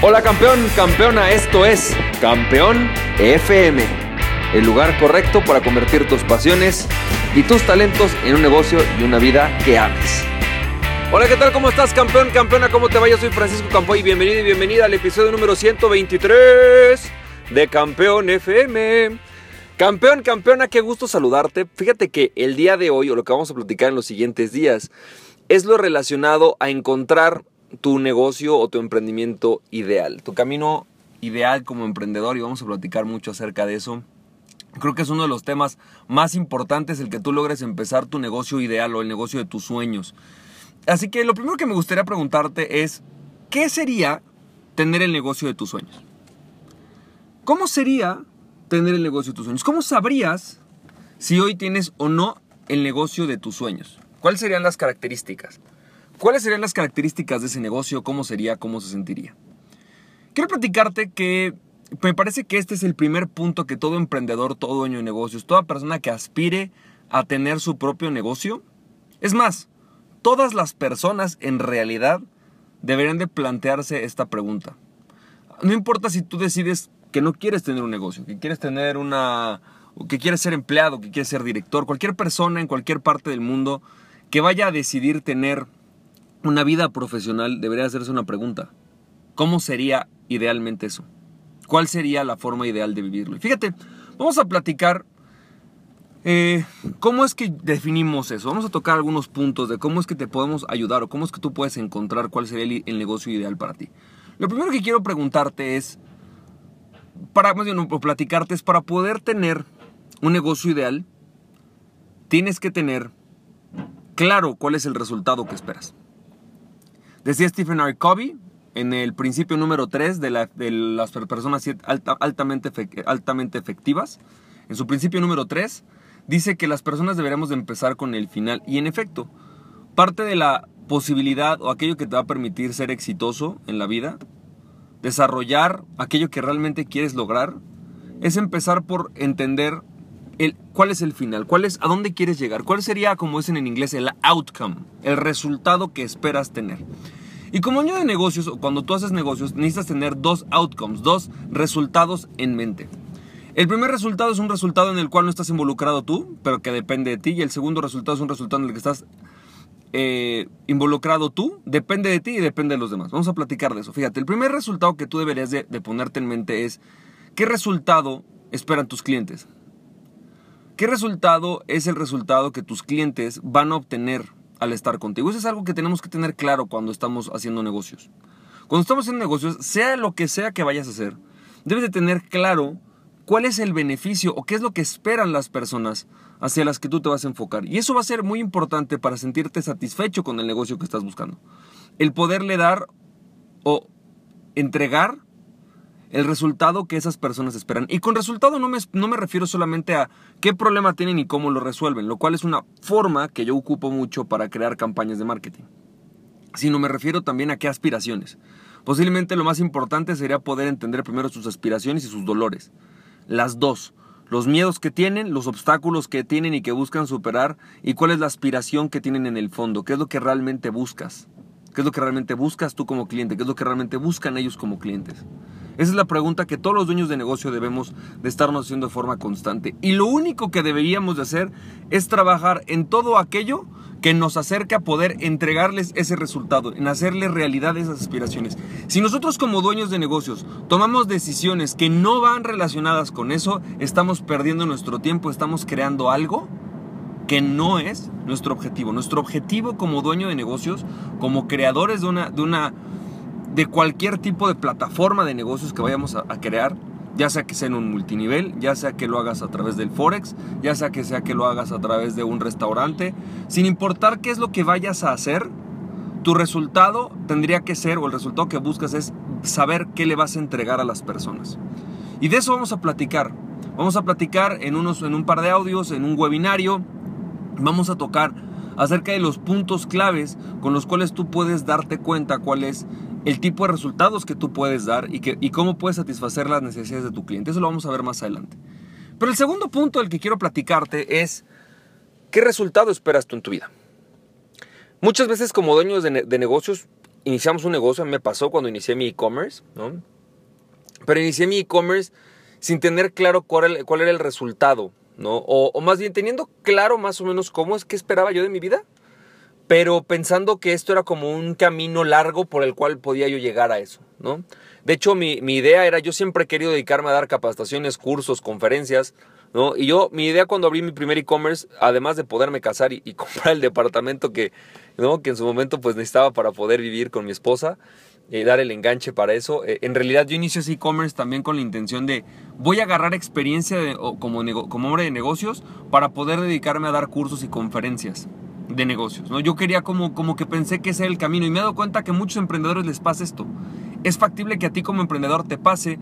Hola campeón, campeona, esto es Campeón FM, el lugar correcto para convertir tus pasiones y tus talentos en un negocio y una vida que ames. Hola, ¿qué tal? ¿Cómo estás, campeón, campeona? ¿Cómo te va? Yo soy Francisco Campoy bienvenido y bienvenida al episodio número 123 de Campeón FM. Campeón, campeona, qué gusto saludarte. Fíjate que el día de hoy, o lo que vamos a platicar en los siguientes días, es lo relacionado a encontrar tu negocio o tu emprendimiento ideal, tu camino ideal como emprendedor y vamos a platicar mucho acerca de eso. Creo que es uno de los temas más importantes el que tú logres empezar tu negocio ideal o el negocio de tus sueños. Así que lo primero que me gustaría preguntarte es, ¿qué sería tener el negocio de tus sueños? ¿Cómo sería tener el negocio de tus sueños? ¿Cómo sabrías si hoy tienes o no el negocio de tus sueños? ¿Cuáles serían las características? ¿Cuáles serían las características de ese negocio? ¿Cómo sería? ¿Cómo se sentiría? Quiero platicarte que me parece que este es el primer punto que todo emprendedor, todo dueño de negocios, toda persona que aspire a tener su propio negocio, es más, todas las personas en realidad deberían de plantearse esta pregunta. No importa si tú decides que no quieres tener un negocio, que quieres tener una que quieres ser empleado, que quieres ser director, cualquier persona en cualquier parte del mundo que vaya a decidir tener una vida profesional debería hacerse una pregunta. ¿Cómo sería idealmente eso? ¿Cuál sería la forma ideal de vivirlo? Y fíjate, vamos a platicar eh, cómo es que definimos eso. Vamos a tocar algunos puntos de cómo es que te podemos ayudar o cómo es que tú puedes encontrar cuál sería el, negocio ideal para ti. Lo primero que quiero preguntarte es, para más bien, platicarte es para poder tener un negocio ideal, tienes que tener claro cuál es el resultado que esperas. Decía Stephen R. Covey en el principio número 3 de, las personas altamente, altamente efectivas, en su principio número 3, dice que las personas deberíamos de empezar con el final. Y en efecto, parte de la posibilidad o aquello que te va a permitir ser exitoso en la vida, desarrollar aquello que realmente quieres lograr, es empezar por entender el, cuál es el final, cuál es, a dónde quieres llegar, cuál sería, como dicen en inglés, el outcome, el resultado que esperas tener. Y como año de negocios, o cuando tú haces negocios, necesitas tener dos outcomes, dos resultados en mente. El primer resultado es un resultado en el cual no estás involucrado tú, pero que depende de ti. Y el segundo resultado es un resultado en el que estás eh, involucrado tú, depende de ti y depende de los demás. Vamos a platicar de eso. Fíjate, el primer resultado que tú deberías de ponerte en mente es, ¿qué resultado esperan tus clientes? ¿Qué resultado es el resultado que tus clientes van a obtener al estar contigo? Eso es algo que tenemos que tener claro cuando estamos haciendo negocios. Cuando estamos haciendo negocios, sea lo que sea que vayas a hacer, debes de tener claro cuál es el beneficio o qué es lo que esperan las personas hacia las que tú te vas a enfocar. Y eso va a ser muy importante para sentirte satisfecho con el negocio que estás buscando. El poderle dar o entregar el resultado que esas personas esperan. Y con resultado no me, no me refiero solamente a qué problema tienen y cómo lo resuelven, lo cual es una forma que yo ocupo mucho para crear campañas de marketing, sino me refiero también a qué aspiraciones. Posiblemente lo más importante sería poder entender primero sus aspiraciones y sus dolores. Las dos. Los miedos que tienen, los obstáculos que tienen y que buscan superar, y cuál es la aspiración que tienen en el fondo, qué es lo que realmente buscas. ¿Qué es lo que realmente buscas tú como cliente? ¿Qué es lo que realmente buscan ellos como clientes? Esa es la pregunta que todos los dueños de negocio debemos de estarnos haciendo de forma constante. Y lo único que deberíamos de hacer es trabajar en todo aquello que nos acerque a poder entregarles ese resultado, en hacerles realidad esas aspiraciones. Si nosotros como dueños de negocios tomamos decisiones que no van relacionadas con eso, estamos perdiendo nuestro tiempo, estamos creando algo que no es nuestro objetivo. Nuestro objetivo como dueño de negocios, como creadores de una de cualquier tipo de plataforma de negocios que vayamos a, crear, ya sea que sea en un multinivel, ya sea que lo hagas a través del Forex, ya sea que sea que lo hagas a través de un restaurante, sin importar qué es lo que vayas a hacer, tu resultado tendría que ser, o el resultado que buscas es saber qué le vas a entregar a las personas. Y de eso vamos a platicar. Vamos a platicar en, unos, en un par de audios, en un webinario. Vamos a tocar acerca de los puntos claves con los cuales tú puedes darte cuenta cuál es el tipo de resultados que tú puedes dar y, que, y cómo puedes satisfacer las necesidades de tu cliente. Eso lo vamos a ver más adelante. Pero el segundo punto del que quiero platicarte es, ¿qué resultado esperas tú en tu vida? Muchas veces como dueños de, negocios iniciamos un negocio, me pasó cuando inicié mi e-commerce, ¿no? Pero inicié mi e-commerce sin tener claro cuál, cuál, era el resultado, ¿no? O, o más bien teniendo claro más o menos cómo es que esperaba yo de mi vida, pero pensando que esto era como un camino largo por el cual podía yo llegar a eso, ¿no? De hecho, mi, mi idea era, yo siempre he querido dedicarme a dar capacitaciones, cursos, conferencias, ¿no? Y yo, mi idea cuando abrí mi primer e-commerce, además de poderme casar y, comprar el departamento que, ¿no? que en su momento pues necesitaba para poder vivir con mi esposa, eh, dar el enganche para eso. Eh, en realidad yo inicio ese e-commerce también con la intención de voy a agarrar experiencia como hombre de negocios para poder dedicarme a dar cursos y conferencias de negocios. ¿no? Yo quería como, como que pensé que ese era el camino y me he dado cuenta que a muchos emprendedores les pasa esto. Es factible que a ti como emprendedor te pase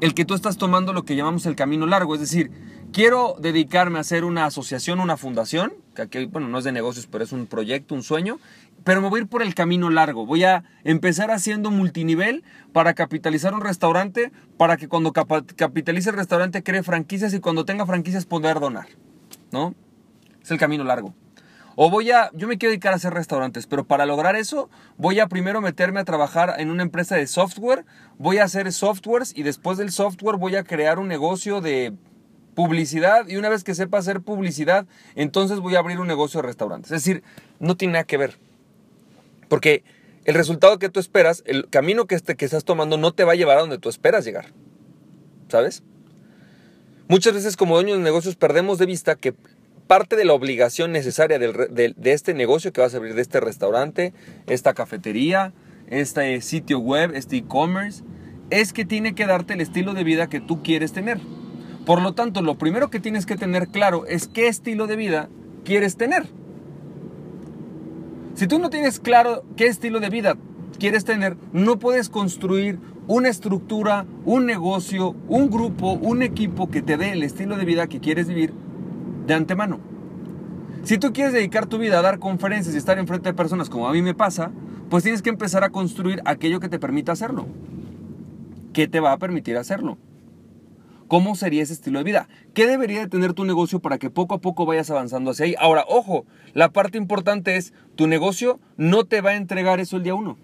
el que tú estás tomando lo que llamamos el camino largo, es decir, quiero dedicarme a hacer una asociación, una fundación, que aquí, bueno, no es de negocios, pero es un proyecto, un sueño, pero me voy a ir por el camino largo. Voy a empezar haciendo multinivel para capitalizar un restaurante, para que cuando capitalice el restaurante cree franquicias y cuando tenga franquicias poder donar, ¿no? Es el camino largo. O voy a, yo me quiero dedicar a hacer restaurantes, pero para lograr eso voy a primero meterme a trabajar en una empresa de software, voy a hacer softwares y después del software voy a crear un negocio de publicidad y una vez que sepa hacer publicidad, entonces voy a abrir un negocio de restaurantes. Es decir, no tiene nada que ver. Porque el resultado que tú esperas, el camino que, este, que estás tomando no te va a llevar a donde tú esperas llegar. ¿Sabes? Muchas veces como dueños de negocios perdemos de vista que parte de la obligación necesaria de este negocio que vas a abrir, de este restaurante, esta cafetería, este sitio web, este e-commerce, es que tiene que darte el estilo de vida que tú quieres tener. Por lo tanto, lo primero que tienes que tener claro es qué estilo de vida quieres tener. Si tú no tienes claro qué estilo de vida quieres tener, no puedes construir una estructura, un negocio, un grupo, un equipo que te dé el estilo de vida que quieres vivir de antemano. Si tú quieres dedicar tu vida a dar conferencias y estar enfrente de personas como a mí me pasa, pues tienes que empezar a construir aquello que te permita hacerlo. ¿Qué te va a permitir hacerlo? ¿Cómo sería ese estilo de vida? ¿Qué debería de tener tu negocio para que poco a poco vayas avanzando hacia ahí? Ahora, ojo, la parte importante es, tu negocio no te va a entregar eso el día uno.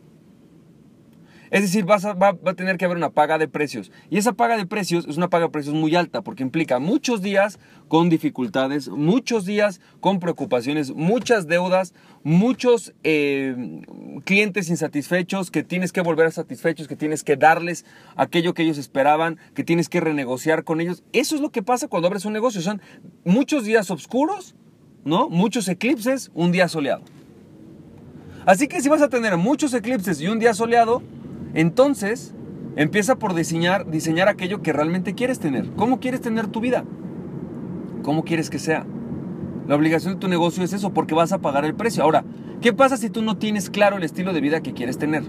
Es decir, vas va, a tener que haber una paga de precios. Y esa paga de precios es una paga de precios muy alta porque implica muchos días con dificultades, muchos días con preocupaciones, muchas deudas, muchos eh, clientes insatisfechos que tienes que volver a satisfechos, que tienes que darles aquello que ellos esperaban, que tienes que renegociar con ellos. Eso es lo que pasa cuando abres un negocio. Son muchos días oscuros, ¿no? Muchos eclipses, un día soleado. Así que si vas a tener muchos eclipses y un día soleado, entonces, empieza por diseñar, diseñar aquello que realmente quieres tener. ¿Cómo quieres tener tu vida? ¿Cómo quieres que sea? La obligación de tu negocio es eso, porque vas a pagar el precio. Ahora, ¿qué pasa si tú no tienes claro el estilo de vida que quieres tener?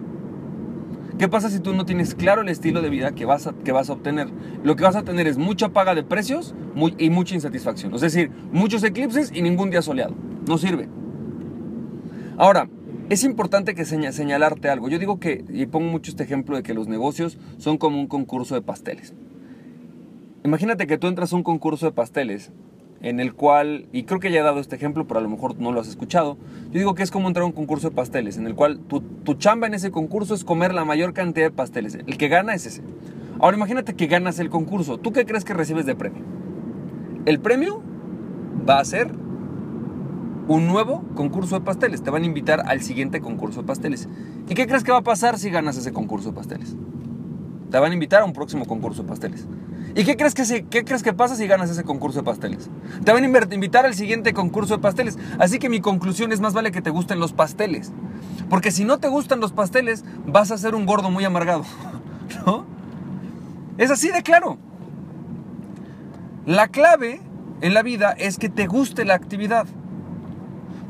¿Qué pasa si tú no tienes claro el estilo de vida que vas a, que vas a obtener? Lo que vas a tener es mucha paga de precios y mucha insatisfacción. Es decir, muchos eclipses y ningún día soleado. No sirve. Ahora, es importante que señalarte algo. Yo digo que, y pongo mucho este ejemplo de que los negocios son como un concurso de pasteles. Imagínate que tú entras a un concurso de pasteles en el cual, y creo que ya he dado este ejemplo, pero a lo mejor no lo has escuchado, yo digo que es como entrar a un concurso de pasteles, en el cual tu, tu chamba en ese concurso es comer la mayor cantidad de pasteles. El que gana es ese. Ahora imagínate que ganas el concurso. ¿Tú qué crees que recibes de premio? El premio va a ser un nuevo concurso de pasteles. Te van a invitar al siguiente concurso de pasteles. ¿Y qué crees que va a pasar si ganas ese concurso de pasteles? Te van a invitar a un próximo concurso de pasteles. ¿Y qué crees que, qué crees que pasa si ganas ese concurso de pasteles? Te van a invitar al siguiente concurso de pasteles. Así que mi conclusión es más vale que te gusten los pasteles. Porque si no te gustan los pasteles, vas a ser un gordo muy amargado. ¿No? Es así de claro. La clave en la vida es que te guste la actividad.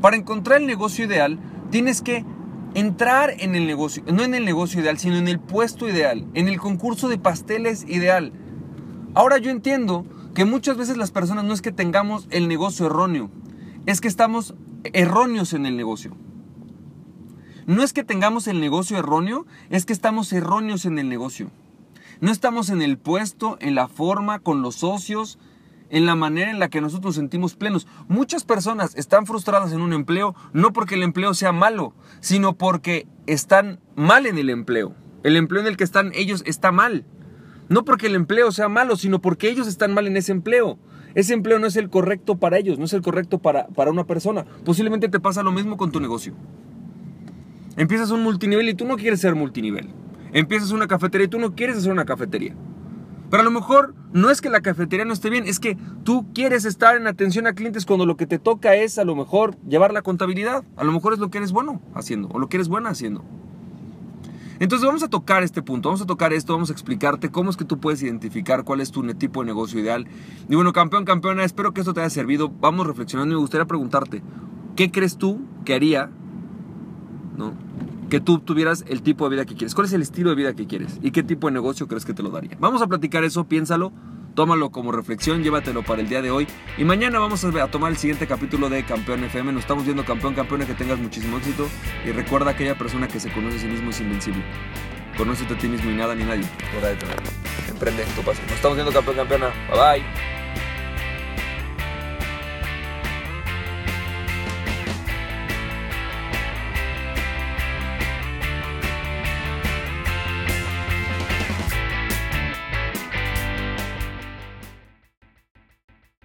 Para encontrar el negocio ideal, tienes que entrar en el negocio, no en el negocio ideal, sino en el puesto ideal, en el concurso de pasteles ideal. Ahora yo entiendo que muchas veces las personas no es que tengamos el negocio erróneo, es que estamos erróneos en el negocio. No es que tengamos el negocio erróneo, es que estamos erróneos en el negocio. No estamos en el puesto, en la forma, con los socios, en la manera en la que nosotros nos sentimos plenos. Muchas personas están frustradas en un empleo no porque el empleo sea malo, sino porque están mal en el empleo. El empleo en el que están ellos está mal. No porque el empleo sea malo, sino porque ellos están mal en ese empleo. Ese empleo no es el correcto para ellos, no es el correcto para, para una persona. Posiblemente te pasa lo mismo con tu negocio. Empiezas un multinivel y tú no quieres ser multinivel. Empiezas una cafetería y tú no quieres hacer una cafetería. Pero a lo mejor no es que la cafetería no esté bien, es que tú quieres estar en atención a clientes cuando lo que te toca es a lo mejor llevar la contabilidad. A lo mejor es lo que eres bueno haciendo o lo que eres buena haciendo. Entonces vamos a tocar este punto, vamos a tocar esto, vamos a explicarte cómo es que tú puedes identificar cuál es tu tipo de negocio ideal. Y bueno, campeón, campeona, espero que esto te haya servido. Vamos reflexionando y me gustaría preguntarte, ¿qué crees tú que haría ¿no? Que tú tuvieras el tipo de vida que quieres? ¿Cuál es el estilo de vida que quieres? ¿Y qué tipo de negocio crees que te lo daría? Vamos a platicar eso, piénsalo tómalo como reflexión, llévatelo para el día de hoy. Y mañana vamos a tomar el siguiente capítulo de Campeón FM. Nos estamos viendo campeón, campeona, que tengas muchísimo éxito. Y recuerda aquella persona que se conoce a sí mismo es invencible. Conócete a ti mismo y nada ni nadie. Tenerlo. Emprende tu pasión. Nos estamos viendo campeón, campeona. Bye bye.